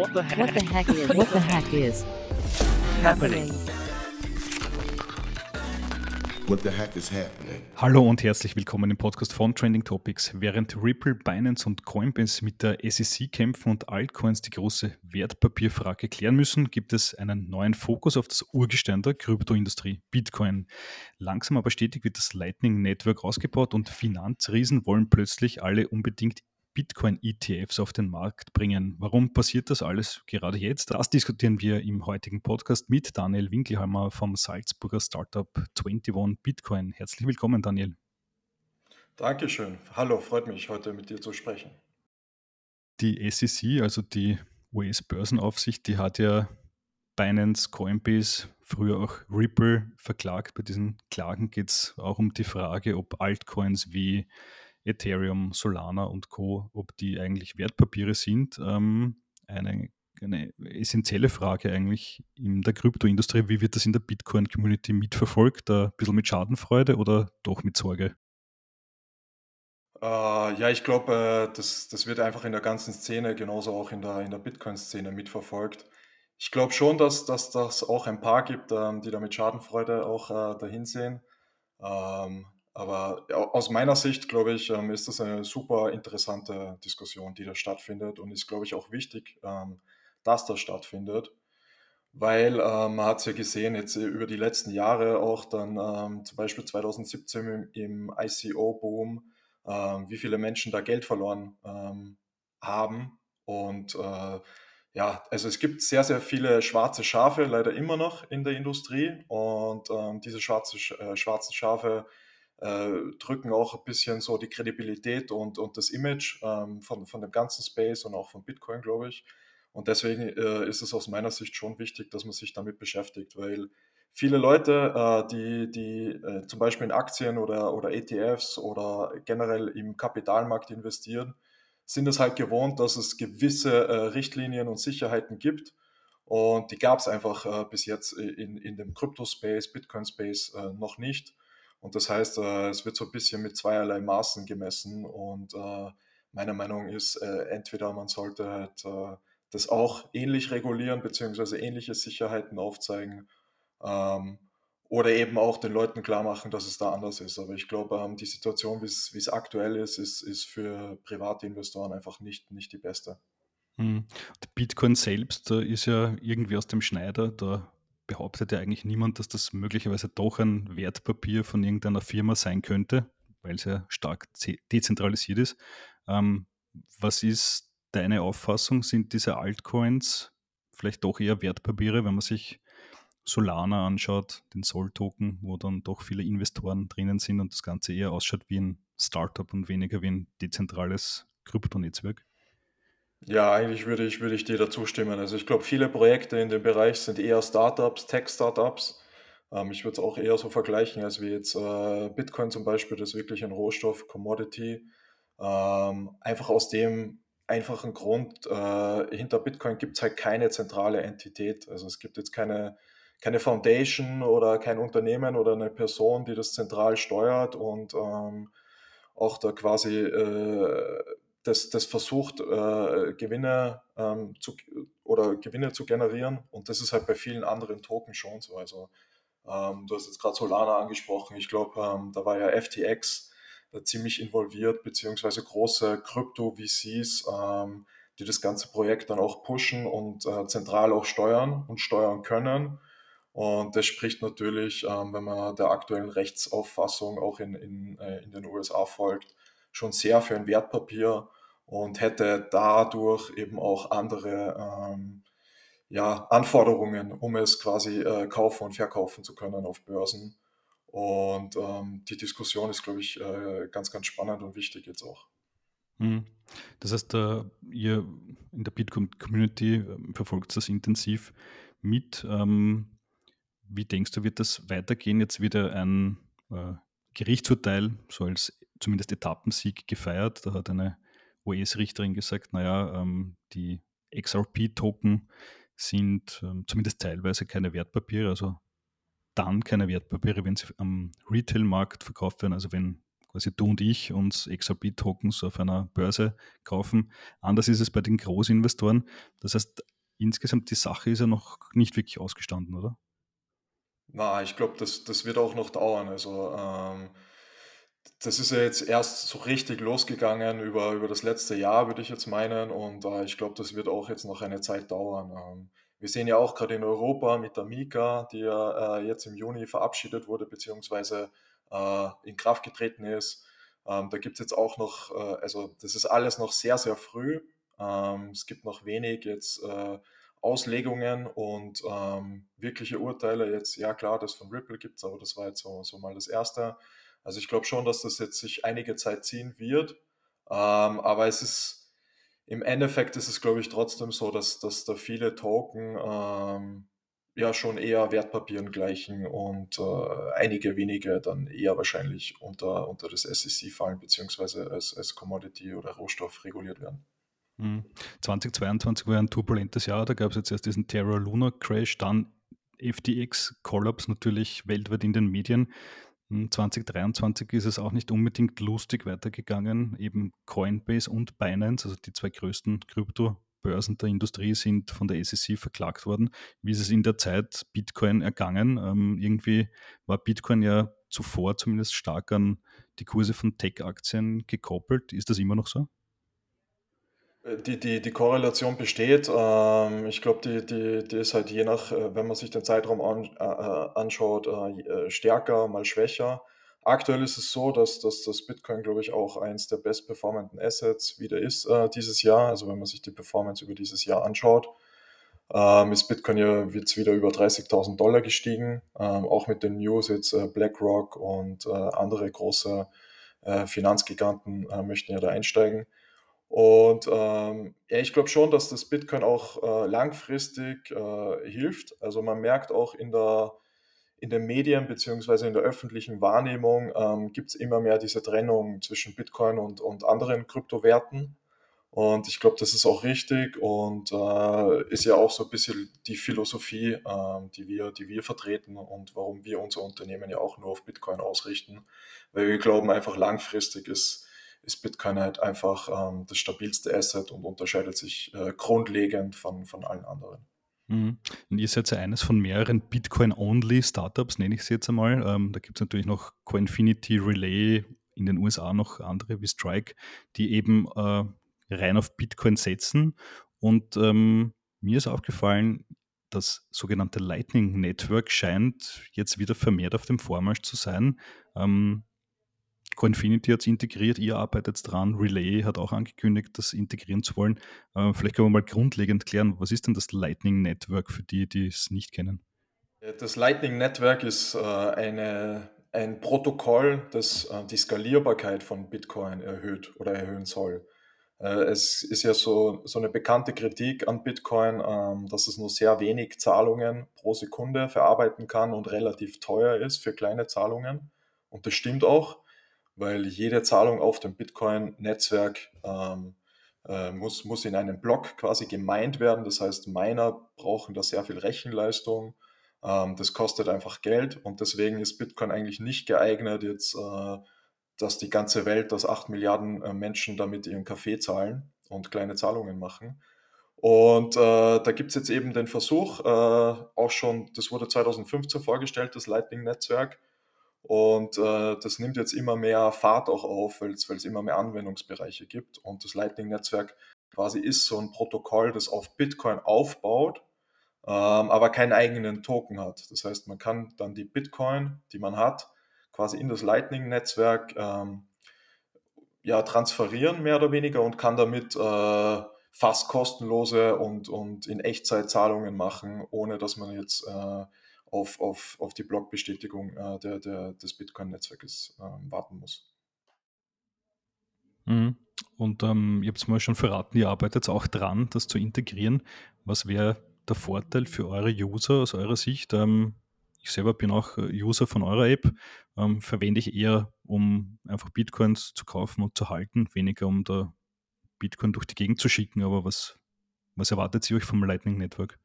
What the heck? What the heck is? What the heck is happening? What the heck is happening? Hallo und herzlich willkommen im Podcast von Trending Topics. Während Ripple, Binance und Coinbase mit der SEC kämpfen und Altcoins die große Wertpapierfrage klären müssen, gibt es einen neuen Fokus auf das Urgestein der Kryptoindustrie, Bitcoin. Langsam aber stetig wird das Lightning Network ausgebaut und Finanzriesen wollen plötzlich alle unbedingt Bitcoin-ETFs auf den Markt bringen. Warum passiert das alles gerade jetzt? Das diskutieren wir im heutigen Podcast mit Daniel Winkelhammer vom Salzburger Startup 21 Bitcoin. Herzlich willkommen, Daniel. Dankeschön. Hallo, freut mich, heute mit dir zu sprechen. Die SEC, also die US-Börsenaufsicht, die hat ja Binance, Coinbase, früher auch Ripple verklagt. Bei diesen Klagen geht es auch um die Frage, ob Altcoins wie Ethereum, Solana und Co., ob die eigentlich Wertpapiere sind. Ähm, eine, eine essentielle Frage eigentlich in der Kryptoindustrie. Wie wird das in der Bitcoin-Community mitverfolgt? Ein bisschen mit Schadenfreude oder doch mit Sorge? Äh, ja, ich glaube, äh, das, das wird einfach in der ganzen Szene, genauso auch in der, in der Bitcoin-Szene mitverfolgt. Ich glaube schon, dass, das auch ein paar gibt, ähm, die da mit Schadenfreude auch äh, dahin sehen. Ähm, aber aus meiner Sicht, glaube ich, ähm, ist das eine super interessante Diskussion, die da stattfindet. Und ist, glaube ich, auch wichtig, ähm, dass das stattfindet, weil ähm, man hat es ja gesehen, jetzt über die letzten Jahre auch dann zum Beispiel 2017 im, ICO-Boom, wie viele Menschen da Geld verloren haben. Und äh, ja, also es gibt sehr, sehr viele schwarze Schafe, leider immer noch in der Industrie. Und diese schwarze, äh, schwarzen Schafe äh, drücken auch ein bisschen so die Kredibilität und, und das Image ähm, von, von dem ganzen Space und auch von Bitcoin, glaube ich. Und deswegen äh, ist es aus meiner Sicht schon wichtig, dass man sich damit beschäftigt, weil viele Leute, äh, die, die äh, zum Beispiel in Aktien oder, oder ETFs oder generell im Kapitalmarkt investieren, sind es halt gewohnt, dass es gewisse äh, Richtlinien und Sicherheiten gibt. Und die gab es einfach äh, bis jetzt in, in dem Crypto-Space, Bitcoin-Space noch nicht. Und das heißt, äh, es wird so ein bisschen mit zweierlei Maßen gemessen. Und äh, meine Meinung ist, äh, entweder man sollte halt das auch ähnlich regulieren, beziehungsweise ähnliche Sicherheiten aufzeigen. Ähm, oder eben auch den Leuten klar machen, dass es da anders ist. Aber ich glaube, ähm, die Situation, wie es aktuell ist, ist, ist für private Investoren einfach nicht, nicht die beste. Hm. Bitcoin selbst ist ja irgendwie aus dem Schneider. Da behauptet ja eigentlich niemand, dass das möglicherweise doch ein Wertpapier von irgendeiner Firma sein könnte, weil es ja stark dezentralisiert ist. Ähm, was ist deine Auffassung? Sind diese Altcoins vielleicht doch eher Wertpapiere, wenn man sich Solana anschaut, den Sol-Token, wo dann doch viele Investoren drinnen sind und das Ganze eher ausschaut wie ein Startup und weniger wie ein dezentrales Kryptonetzwerk? Ja, eigentlich würde ich, würde ich dir dazu stimmen. Also ich glaube, viele Projekte in dem Bereich sind eher Startups, Tech-Startups. Ähm, ich würde es auch eher so vergleichen, als wie jetzt äh, Bitcoin zum Beispiel, das ist wirklich ein Rohstoff, Commodity. Ähm, einfach aus dem einfachen Grund, äh, hinter Bitcoin gibt es halt keine zentrale Entität. Also es gibt jetzt keine, keine Foundation oder kein Unternehmen oder eine Person, die das zentral steuert und ähm, auch da quasi äh, das, das versucht, äh, Gewinne ähm, zu, oder Gewinne zu generieren. Und das ist halt bei vielen anderen Tokens schon so. Also ähm, du hast jetzt gerade Solana angesprochen. Ich glaube, ähm, da war ja FTX äh, ziemlich involviert, beziehungsweise große Krypto-VCs, ähm, die das ganze Projekt dann auch pushen und äh, zentral auch steuern und steuern können. Und das spricht natürlich, ähm, wenn man der aktuellen Rechtsauffassung auch in, in, äh, in den USA folgt, schon sehr für ein Wertpapier und hätte dadurch eben auch andere ähm, ja, Anforderungen, um es quasi äh, kaufen und verkaufen zu können auf Börsen. Und ähm, die Diskussion ist, glaube ich, äh, ganz, ganz spannend und wichtig jetzt auch. Hm. Das heißt, äh, ihr in der Bitcoin-Community ähm, verfolgt das intensiv mit. Ähm, wie denkst du, wird das weitergehen? Jetzt wieder ein äh, Gerichtsurteil, so als zumindest Etappensieg gefeiert. Da hat eine US-Richterin gesagt, naja, ähm, die XRP-Token sind ähm, zumindest teilweise keine Wertpapiere, also dann keine Wertpapiere, wenn sie am Retail-Markt verkauft werden, also wenn quasi du und ich uns XRP-Tokens auf einer Börse kaufen. Anders ist es bei den Großinvestoren. Das heißt, insgesamt die Sache ist ja noch nicht wirklich ausgestanden, oder? Na, ich glaube, das, das wird auch noch dauern. Also ähm, das ist ja jetzt erst so richtig losgegangen über, über das letzte Jahr, würde ich jetzt meinen. Und äh, ich glaube, das wird auch jetzt noch eine Zeit dauern. Ähm, wir sehen ja auch gerade in Europa mit der Mika, die ja äh, jetzt im Juni verabschiedet wurde, beziehungsweise äh, in Kraft getreten ist. Ähm, da gibt es jetzt auch noch, äh, also das ist alles noch sehr, sehr früh. Ähm, es gibt noch wenig jetzt äh, Auslegungen und ähm, wirkliche Urteile. Jetzt, ja klar, das von Ripple gibt es, aber das war jetzt so, so mal das Erste. Also ich glaube schon, dass das jetzt sich einige Zeit ziehen wird. Ähm, aber es ist im Endeffekt ist es, glaube ich, trotzdem so, dass, dass da viele Token ähm, ja schon eher Wertpapieren gleichen und äh, einige wenige dann eher wahrscheinlich unter, unter das SEC fallen, beziehungsweise als, als Commodity oder Rohstoff reguliert werden. 2022 hm. war ein turbulentes Jahr, da gab es jetzt erst diesen Terra Luna Crash, dann FTX Kollaps natürlich weltweit in den Medien. 2023 ist es auch nicht unbedingt lustig weitergegangen. Eben Coinbase und Binance, also die zwei größten Kryptobörsen der Industrie, sind von der SEC verklagt worden. Wie ist es in der Zeit Bitcoin ergangen? Ähm, irgendwie war Bitcoin ja zuvor zumindest stark an die Kurse von Tech-Aktien gekoppelt. Ist das immer noch so? Äh, die, die, die Korrelation besteht. Ähm, ich glaube, die, die, die ist halt je nach, äh, wenn man sich den Zeitraum an, äh, anschaut, stärker, mal schwächer. Aktuell ist es so, dass, dass das Bitcoin, glaube ich, auch eins der bestperformenden Assets wieder ist dieses Jahr. Also wenn man sich die Performance über dieses Jahr anschaut, ähm, ist Bitcoin ja jetzt wieder über 30.000 Dollar gestiegen. Ähm, auch mit den News jetzt BlackRock und andere große Finanzgiganten möchten ja da einsteigen. Und ähm, ja, ich glaube schon, dass das Bitcoin auch äh, langfristig äh, hilft. Also man merkt auch in der, in den Medien beziehungsweise in der öffentlichen Wahrnehmung ähm, gibt es immer mehr diese Trennung zwischen Bitcoin und, und anderen Kryptowerten. Und ich glaube, das ist auch richtig und äh, ist ja auch so ein bisschen die Philosophie, äh, die, wir, die wir vertreten und warum wir unser Unternehmen ja auch nur auf Bitcoin ausrichten. Weil wir glauben einfach langfristig ist ist Bitcoin halt einfach ähm, das stabilste Asset und unterscheidet sich äh, grundlegend von, von allen anderen. Mhm. Und ihr seid ja eines von mehreren Bitcoin-Only-Startups, nenne ich es jetzt einmal. Ähm, da gibt es natürlich noch Coinfinity, Relay, in den USA noch andere wie Strike, die eben äh, rein auf Bitcoin setzen. Und ähm, mir ist aufgefallen, das sogenannte Lightning Network scheint jetzt wieder vermehrt auf dem Vormarsch zu sein. Ähm, Coinfinity hat es integriert, ihr arbeitet dran, Relay hat auch angekündigt, das integrieren zu wollen. Äh, vielleicht können wir mal grundlegend klären, was ist denn das Lightning Network für die, die es nicht kennen? Das Lightning Network ist äh, eine, ein Protokoll, das äh, die Skalierbarkeit von Bitcoin erhöht oder erhöhen soll. Äh, es ist ja so, so eine bekannte Kritik an Bitcoin, ähm, dass es nur sehr wenig Zahlungen pro Sekunde verarbeiten kann und relativ teuer ist für kleine Zahlungen. Und das stimmt auch weil jede Zahlung auf dem Bitcoin-Netzwerk ähm, äh, muss, muss in einem Block quasi gemeint werden. Das heißt, Miner brauchen da sehr viel Rechenleistung. Ähm, das kostet einfach Geld und deswegen ist Bitcoin eigentlich nicht geeignet, jetzt, äh, dass die ganze Welt, dass 8 Milliarden äh, Menschen damit ihren Kaffee zahlen und kleine Zahlungen machen. Und äh, da gibt es jetzt eben den Versuch, äh, auch schon, das wurde 2015 vorgestellt, das Lightning-Netzwerk, und äh, das nimmt jetzt immer mehr Fahrt auch auf, weil es immer mehr Anwendungsbereiche gibt. Und das Lightning-Netzwerk quasi ist so ein Protokoll, das auf Bitcoin aufbaut, ähm, aber keinen eigenen Token hat. Das heißt, man kann dann die Bitcoin, die man hat, quasi in das Lightning-Netzwerk ähm, ja, transferieren, mehr oder weniger, und kann damit äh, fast kostenlose und, und in Echtzeit Zahlungen machen, ohne dass man jetzt äh, auf, auf, auf die Blockbestätigung äh, der, der, des Bitcoin-Netzwerkes äh, warten muss. Mhm. Und ähm, ihr habt es mal schon verraten, ihr arbeitet auch dran, das zu integrieren. Was wäre der Vorteil für eure User aus eurer Sicht? Ähm, ich selber bin auch äh, User von eurer App, ähm, verwende ich eher, um einfach Bitcoins zu kaufen und zu halten, weniger um da Bitcoin durch die Gegend zu schicken. Aber was, was erwartet ihr euch vom Lightning Network?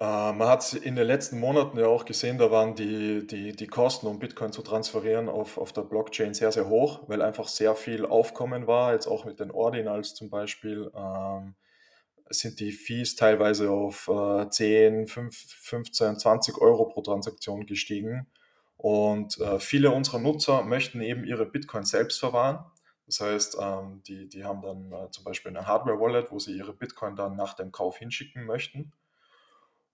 Äh, man hat's in den letzten Monaten ja auch gesehen, da waren die die die Kosten, um Bitcoin zu transferieren auf auf der Blockchain sehr, sehr hoch, weil einfach sehr viel Aufkommen war, jetzt auch mit den Ordinals zum Beispiel, ähm, sind die Fees teilweise auf, äh, 10, 5, 15, 20 Euro pro Transaktion gestiegen. Und, äh, viele unserer Nutzer möchten eben ihre Bitcoin selbst verwahren. Das heißt, ähm, die die haben dann, äh, zum Beispiel eine Hardware-Wallet, wo sie ihre Bitcoin dann nach dem Kauf hinschicken möchten.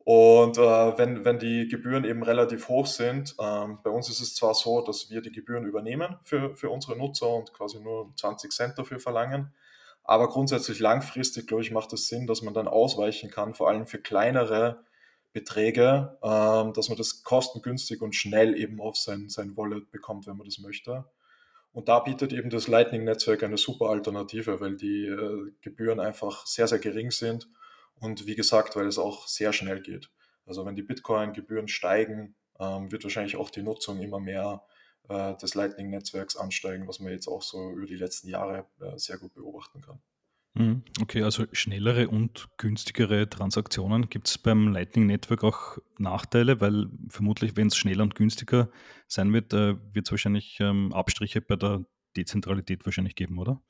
Und, äh, wenn wenn die Gebühren eben relativ hoch sind ähm, bei uns ist es zwar so, dass wir die Gebühren übernehmen für für unsere Nutzer und quasi nur 20 Cent dafür verlangen, aber grundsätzlich langfristig, glaube ich, macht es Sinn, dass man dann ausweichen kann, vor allem für kleinere Beträge, ähm, dass man das kostengünstig und schnell eben auf sein sein Wallet bekommt, wenn man das möchte. Und da bietet eben das Lightning-Netzwerk eine super Alternative, weil die, äh, Gebühren einfach sehr, sehr gering sind und wie gesagt, weil es auch sehr schnell geht. Also, wenn die Bitcoin-Gebühren steigen, ähm, wird wahrscheinlich auch die Nutzung immer mehr, äh, des Lightning-Netzwerks ansteigen, was man jetzt auch so über die letzten Jahre, äh, sehr gut beobachten kann. Mhm, okay, also schnellere und günstigere Transaktionen. Gibt es beim Lightning Network auch Nachteile? Weil vermutlich, wenn es schneller und günstiger sein wird, äh, wird es wahrscheinlich, ähm, Abstriche bei der Dezentralität wahrscheinlich geben, oder?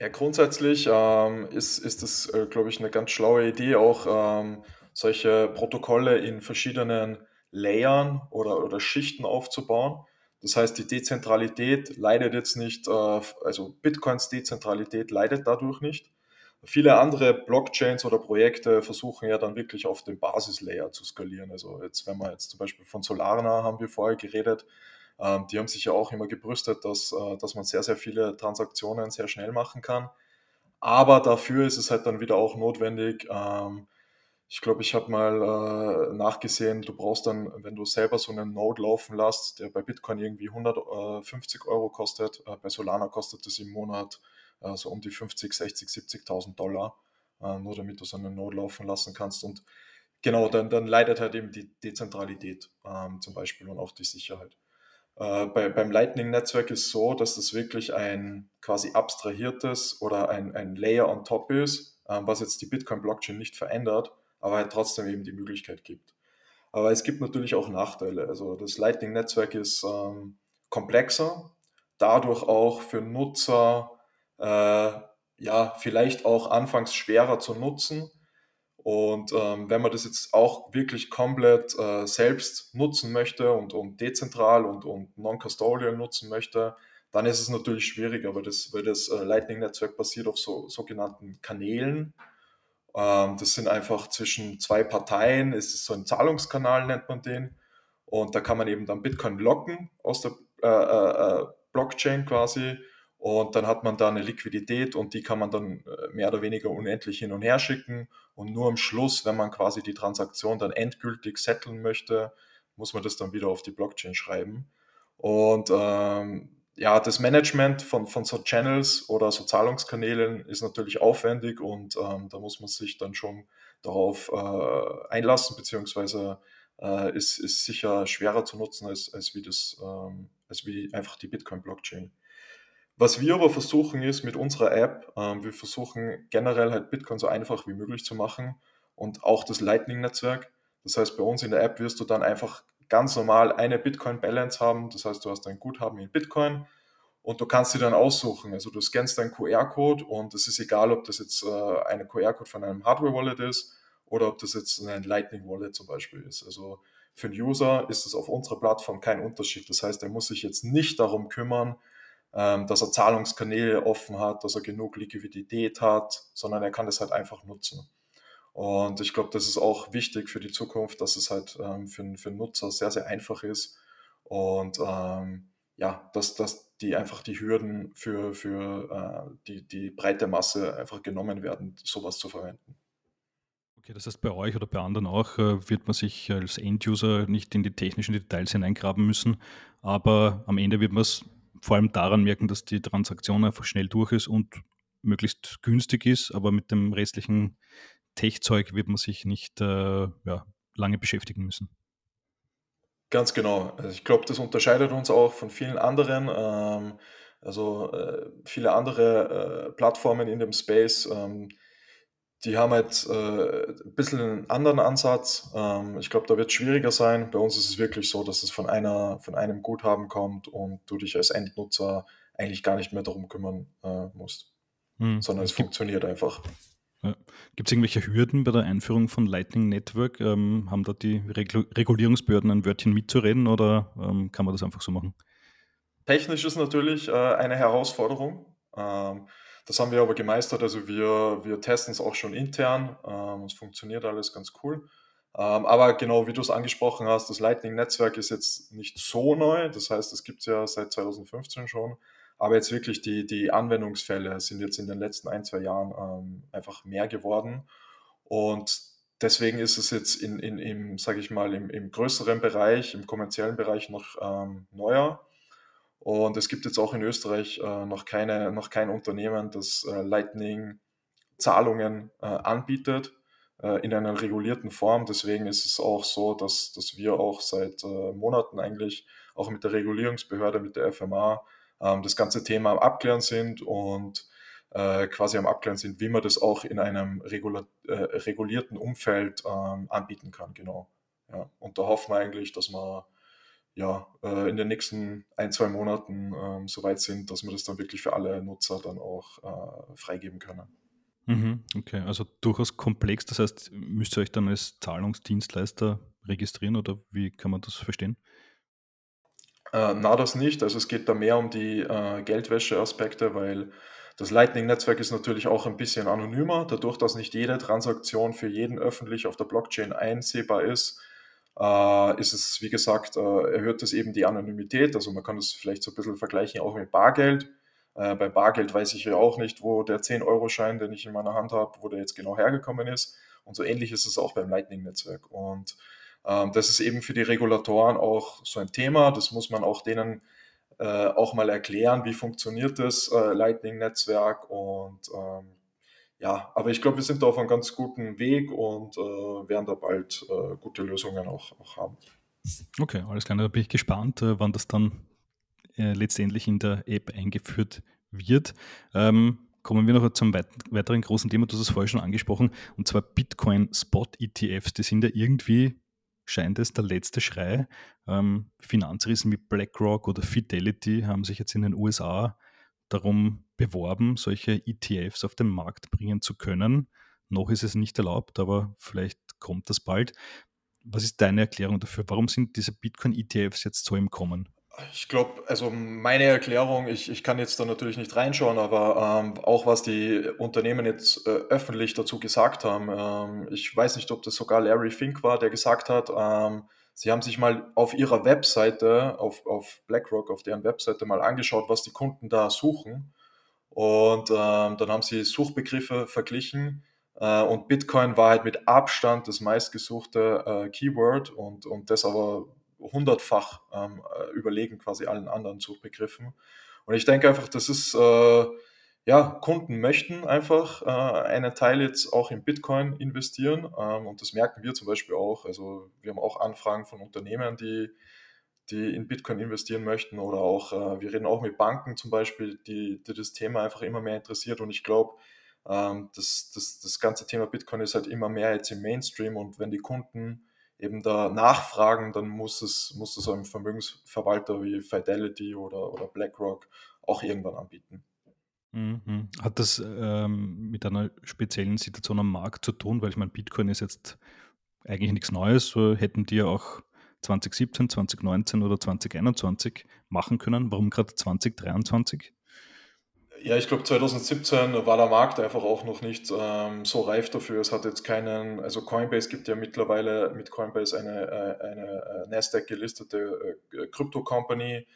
Ja, grundsätzlich, ähm, ist ist das, äh, glaube ich, eine ganz schlaue Idee, auch, ähm, solche Protokolle in verschiedenen Layern oder oder Schichten aufzubauen. Das heißt, die Dezentralität leidet jetzt nicht, äh, also Bitcoins Dezentralität leidet dadurch nicht. Viele andere Blockchains oder Projekte versuchen ja dann wirklich auf dem Basislayer zu skalieren. Also jetzt, wenn man jetzt zum Beispiel von Solana haben wir vorher geredet, ähm, die haben sich ja auch immer gebrüstet, dass, äh, dass man sehr, sehr viele Transaktionen sehr schnell machen kann. Aber dafür ist es halt dann wieder auch notwendig, ähm, ich glaube, ich habe mal äh, nachgesehen, du brauchst dann, wenn du selber so einen Node laufen lässt, der bei Bitcoin irgendwie 150 Euro kostet, äh, bei Solana kostet das im Monat äh, so um die 50, 60, 70.000 Dollar, äh, nur damit du so einen Node laufen lassen kannst. Und genau, dann, dann leidet halt eben die Dezentralität ähm, zum Beispiel und auch die Sicherheit. Äh, bei, beim Lightning-Netzwerk ist so, dass das wirklich ein quasi abstrahiertes oder ein, ein Layer on top ist, äh, was jetzt die Bitcoin-Blockchain nicht verändert, aber halt trotzdem eben die Möglichkeit gibt. Aber es gibt natürlich auch Nachteile. Also das Lightning-Netzwerk ist ähm, komplexer, dadurch auch für Nutzer äh, ja vielleicht auch anfangs schwerer zu nutzen, und ähm, wenn man das jetzt auch wirklich komplett äh, selbst nutzen möchte und, und dezentral und, und non-custodial nutzen möchte, dann ist es natürlich schwieriger, weil das, weil das äh, Lightning-Netzwerk basiert auf so sogenannten Kanälen. Ähm, das sind einfach zwischen zwei Parteien, ist es so ein Zahlungskanal, nennt man den. Und da kann man eben dann Bitcoin locken aus der äh, äh, äh Blockchain quasi und dann hat man da eine Liquidität und die kann man dann äh, mehr oder weniger unendlich hin und her schicken. Und nur am Schluss, wenn man quasi die Transaktion dann endgültig setteln möchte, muss man das dann wieder auf die Blockchain schreiben. Und ähm, ja, das Management von, von so Channels oder so Zahlungskanälen ist natürlich aufwendig und ähm, da muss man sich dann schon darauf äh, einlassen, beziehungsweise äh, ist, ist sicher schwerer zu nutzen als, als, wie, das, ähm, als wie einfach die Bitcoin-Blockchain. Was wir aber versuchen ist mit unserer App, ähm, wir versuchen generell halt Bitcoin so einfach wie möglich zu machen und auch das Lightning-Netzwerk. Das heißt, bei uns in der App wirst du dann einfach ganz normal eine Bitcoin-Balance haben. Das heißt, du hast ein Guthaben in Bitcoin und du kannst sie dann aussuchen. Also du scannst deinen QR-Code und es ist egal, ob das jetzt äh, eine QR-Code von einem Hardware-Wallet ist oder ob das jetzt ein Lightning-Wallet zum Beispiel ist. Also für den User ist es auf unserer Plattform kein Unterschied. Das heißt, er muss sich jetzt nicht darum kümmern, dass er Zahlungskanäle offen hat, dass er genug Liquidität hat, sondern er kann das halt einfach nutzen. Und ich glaube, das ist auch wichtig für die Zukunft, dass es halt ähm, für, für Nutzer sehr, sehr einfach ist und ähm, ja, dass, dass die einfach die Hürden für, für äh, die, die breite Masse einfach genommen werden, sowas zu verwenden. Okay, das heißt, bei euch oder bei anderen auch äh, wird man sich als End-User nicht in die technischen Details hineingraben müssen, aber am Ende wird man es vor allem daran merken, dass die Transaktion einfach schnell durch ist und möglichst günstig ist, aber mit dem restlichen Tech-Zeug wird man sich nicht äh, ja, lange beschäftigen müssen. Ganz genau. Also ich glaube, das unterscheidet uns auch von vielen anderen. Ähm, also äh, viele andere äh, Plattformen in dem Space, ähm, die haben halt äh, ein bisschen einen anderen Ansatz. Ähm, ich glaube, da wird es schwieriger sein. Bei uns ist es wirklich so, dass es von einer, von einem Guthaben kommt und du dich als Endnutzer eigentlich gar nicht mehr darum kümmern äh, musst, Hm. sondern es funktioniert einfach. ja. Gibt es irgendwelche Hürden bei der Einführung von Lightning Network? Ähm, haben da die Regul Regulierungsbehörden ein Wörtchen mitzureden oder ähm, kann man das einfach so machen? Technisch ist natürlich äh, eine Herausforderung. Ähm, das haben wir aber gemeistert. Also wir, wir testen es auch schon intern. Ähm, es funktioniert alles ganz cool. Ähm, aber genau wie du es angesprochen hast, das Lightning-Netzwerk ist jetzt nicht so neu. Das heißt, es gibt es ja seit 2015 schon. Aber jetzt wirklich die, die Anwendungsfälle sind jetzt in den letzten ein, zwei Jahren ähm, einfach mehr geworden. Und deswegen ist es jetzt in, in, im, sage ich mal, im, im größeren Bereich, im kommerziellen Bereich noch ähm, neuer. Und es gibt jetzt auch in Österreich äh, noch, keine, noch kein Unternehmen, das äh, Lightning-Zahlungen äh, anbietet äh, in einer regulierten Form. Deswegen ist es auch so, dass, dass wir auch seit äh, Monaten eigentlich auch mit der Regulierungsbehörde, mit der FMA, ähm, das ganze Thema am Abklären sind und äh, quasi am Abklären sind, wie man das auch in einem regula regulierten Umfeld ähm, anbieten kann. Genau. Ja. Und da hoffen wir eigentlich, dass wir ja, äh, in den nächsten ein, zwei Monaten ähm, so weit sind, dass wir das dann wirklich für alle Nutzer dann auch äh, freigeben können. Mhm, okay, also durchaus komplex. Das heißt, müsst ihr euch dann als Zahlungsdienstleister registrieren oder wie kann man das verstehen? Äh, na, das nicht. Also es geht da mehr um die äh, Geldwäsche-Aspekte, weil das Lightning-Netzwerk ist natürlich auch ein bisschen anonymer. Dadurch, dass nicht jede Transaktion für jeden öffentlich auf der Blockchain einsehbar ist, äh, ist es, wie gesagt, äh, erhöht es eben die Anonymität. Also man kann das vielleicht so ein bisschen vergleichen auch mit Bargeld. Äh, bei Bargeld weiß ich ja auch nicht, wo der 10-Euro-Schein, den ich in meiner Hand habe, wo der jetzt genau hergekommen ist. Und so ähnlich ist es auch beim Lightning-Netzwerk. Und ähm, das ist eben für die Regulatoren auch so ein Thema. Das muss man auch denen äh, auch mal erklären, wie funktioniert das äh, Lightning-Netzwerk. Und ähm, ja, aber ich glaube, wir sind da auf einem ganz guten Weg und äh, werden da bald äh, gute Lösungen auch, auch haben. Okay, alles klar. Da bin ich gespannt, äh, wann das dann äh, letztendlich in der App eingeführt wird. Ähm, kommen wir noch zum weit weiteren großen Thema, du hast es vorher schon angesprochen, und zwar Bitcoin Spot ETFs. Die sind ja irgendwie, scheint es, der letzte Schrei. Ähm, Finanzriesen wie BlackRock oder Fidelity haben sich jetzt in den USA darum beworben, solche ETFs auf den Markt bringen zu können. Noch ist es nicht erlaubt, aber vielleicht kommt das bald. Was ist deine Erklärung dafür? Warum sind diese Bitcoin-ETFs jetzt so im Kommen? Ich glaube, also meine Erklärung, ich, ich kann jetzt da natürlich nicht reinschauen, aber ähm, auch was die Unternehmen jetzt äh, öffentlich dazu gesagt haben, ähm, ich weiß nicht, ob das sogar Larry Fink war, der gesagt hat, ähm, sie haben sich mal auf ihrer Webseite, auf, auf BlackRock, auf deren Webseite mal angeschaut, was die Kunden da suchen. Und ähm, dann haben sie Suchbegriffe verglichen äh, und Bitcoin war halt mit Abstand das meistgesuchte äh, Keyword und, und das aber hundertfach ähm, äh, überlegen quasi allen anderen Suchbegriffen. Und ich denke einfach, das ist, äh, ja, Kunden möchten einfach äh, einen Teil jetzt auch in Bitcoin investieren ähm, und das merken wir zum Beispiel auch. Also wir haben auch Anfragen von Unternehmen, die, die in Bitcoin investieren möchten oder auch, äh, wir reden auch mit Banken zum Beispiel, die, die das Thema einfach immer mehr interessiert und ich glaube, ähm, das, das, das ganze Thema Bitcoin ist halt immer mehr jetzt im Mainstream und wenn die Kunden eben da nachfragen, dann muss es, muss es einem Vermögensverwalter wie Fidelity oder, oder BlackRock auch irgendwann anbieten. Mhm. Hat das ähm, mit einer speziellen Situation am Markt zu tun? Weil ich meine, Bitcoin ist jetzt eigentlich nichts Neues. So hätten die ja auch 2017, 2019 oder 2021 machen können. Warum gerade 2023? Ja, ich glaube 2017 war der Markt einfach auch noch nicht ähm, so reif dafür. Es hat jetzt keinen, also Coinbase gibt ja mittlerweile mit Coinbase eine, äh, eine äh, Nasdaq gelistete äh, Krypto-Company.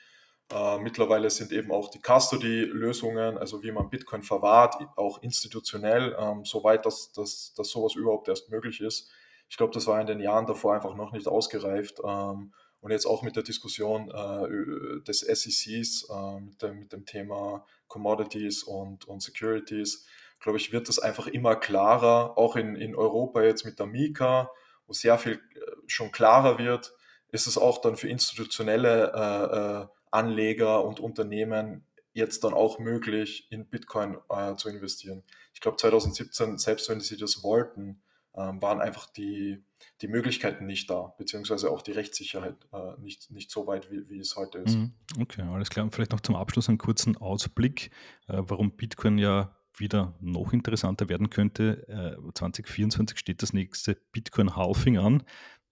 Äh, mittlerweile sind eben auch die Custody-Lösungen, also wie man Bitcoin verwahrt, auch institutionell, ähm, so weit, dass, dass, dass sowas überhaupt erst möglich ist. Ich glaube, das war in den Jahren davor einfach noch nicht ausgereift. Ähm, und jetzt auch mit der Diskussion äh, des SECs, äh, mit, dem, mit dem Thema Commodities und, und Securities, glaube ich, wird das einfach immer klarer, auch in, in Europa jetzt mit der Mika, wo sehr viel äh, schon klarer wird, ist es auch dann für institutionelle äh, äh, Anleger und Unternehmen jetzt dann auch möglich, in Bitcoin äh, zu investieren. Ich glaube 2017, selbst wenn sie das wollten, waren einfach die, die Möglichkeiten nicht da, beziehungsweise auch die Rechtssicherheit äh, nicht, nicht so weit, wie, wie es heute ist. Mhm. Okay, alles klar. Und vielleicht noch zum Abschluss einen kurzen Ausblick, äh, warum Bitcoin ja wieder noch interessanter werden könnte. Äh, 2024 steht das nächste Bitcoin Halving an.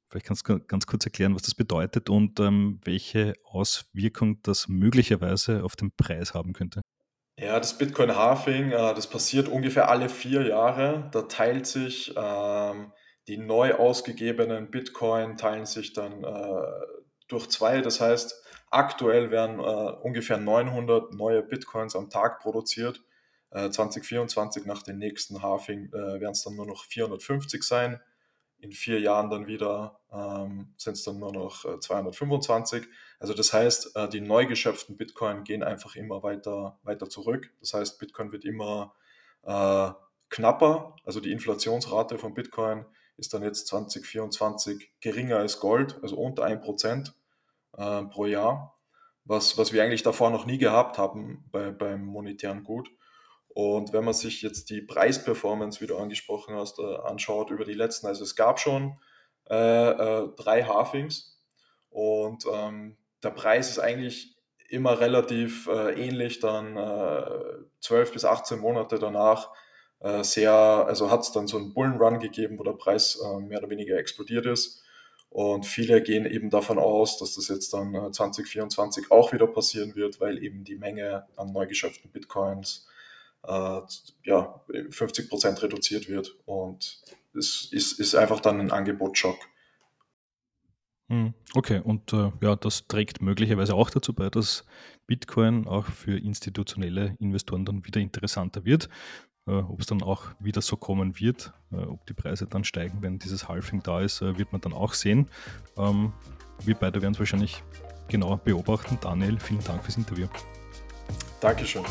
Vielleicht kannst du ganz kurz erklären, was das bedeutet und ähm, welche Auswirkung das möglicherweise auf den Preis haben könnte. Ja, das Bitcoin Halving, äh, das passiert ungefähr alle vier Jahre. Da teilt sich ähm, die neu ausgegebenen Bitcoin teilen sich dann äh, durch zwei. Das heißt, aktuell werden äh, ungefähr 900 neue Bitcoins am Tag produziert. 2024 äh, nach dem nächsten Halving äh, werden es dann nur noch 450 sein in vier Jahren dann wieder ähm, sind es dann nur noch äh, 225. Also das heißt, äh, die neu geschöpften Bitcoin gehen einfach immer weiter, weiter zurück. Das heißt, Bitcoin wird immer äh, knapper. Also die Inflationsrate von Bitcoin ist dann jetzt 2024 geringer als Gold, also unter 1% äh, pro Jahr, was, was wir eigentlich davor noch nie gehabt haben bei, beim monetären Gut. Und wenn man sich jetzt die Preisperformance, wie du angesprochen hast, äh, anschaut über die letzten, also es gab schon äh, äh, drei Halfings und ähm, der Preis ist eigentlich immer relativ äh, ähnlich, dann äh, 12 bis 18 Monate danach sehr, also hat es dann so einen Bullenrun gegeben, wo der Preis mehr oder weniger explodiert ist. Und viele gehen eben davon aus, dass das jetzt dann 2024 auch wieder passieren wird, weil eben die Menge an neu geschöpften Bitcoins äh, ja, 50 Prozent reduziert wird. Und es ist, ist einfach dann ein Angebotsschock. Hm, okay, und äh, ja, das trägt möglicherweise auch dazu bei, dass Bitcoin auch für institutionelle Investoren dann wieder interessanter wird. Äh, ob es dann auch wieder so kommen wird, äh, ob die Preise dann steigen, wenn dieses Halving da ist, äh, wird man dann auch sehen. Ähm, wir beide werden es wahrscheinlich genauer beobachten. Daniel, vielen Dank fürs Interview. Dankeschön.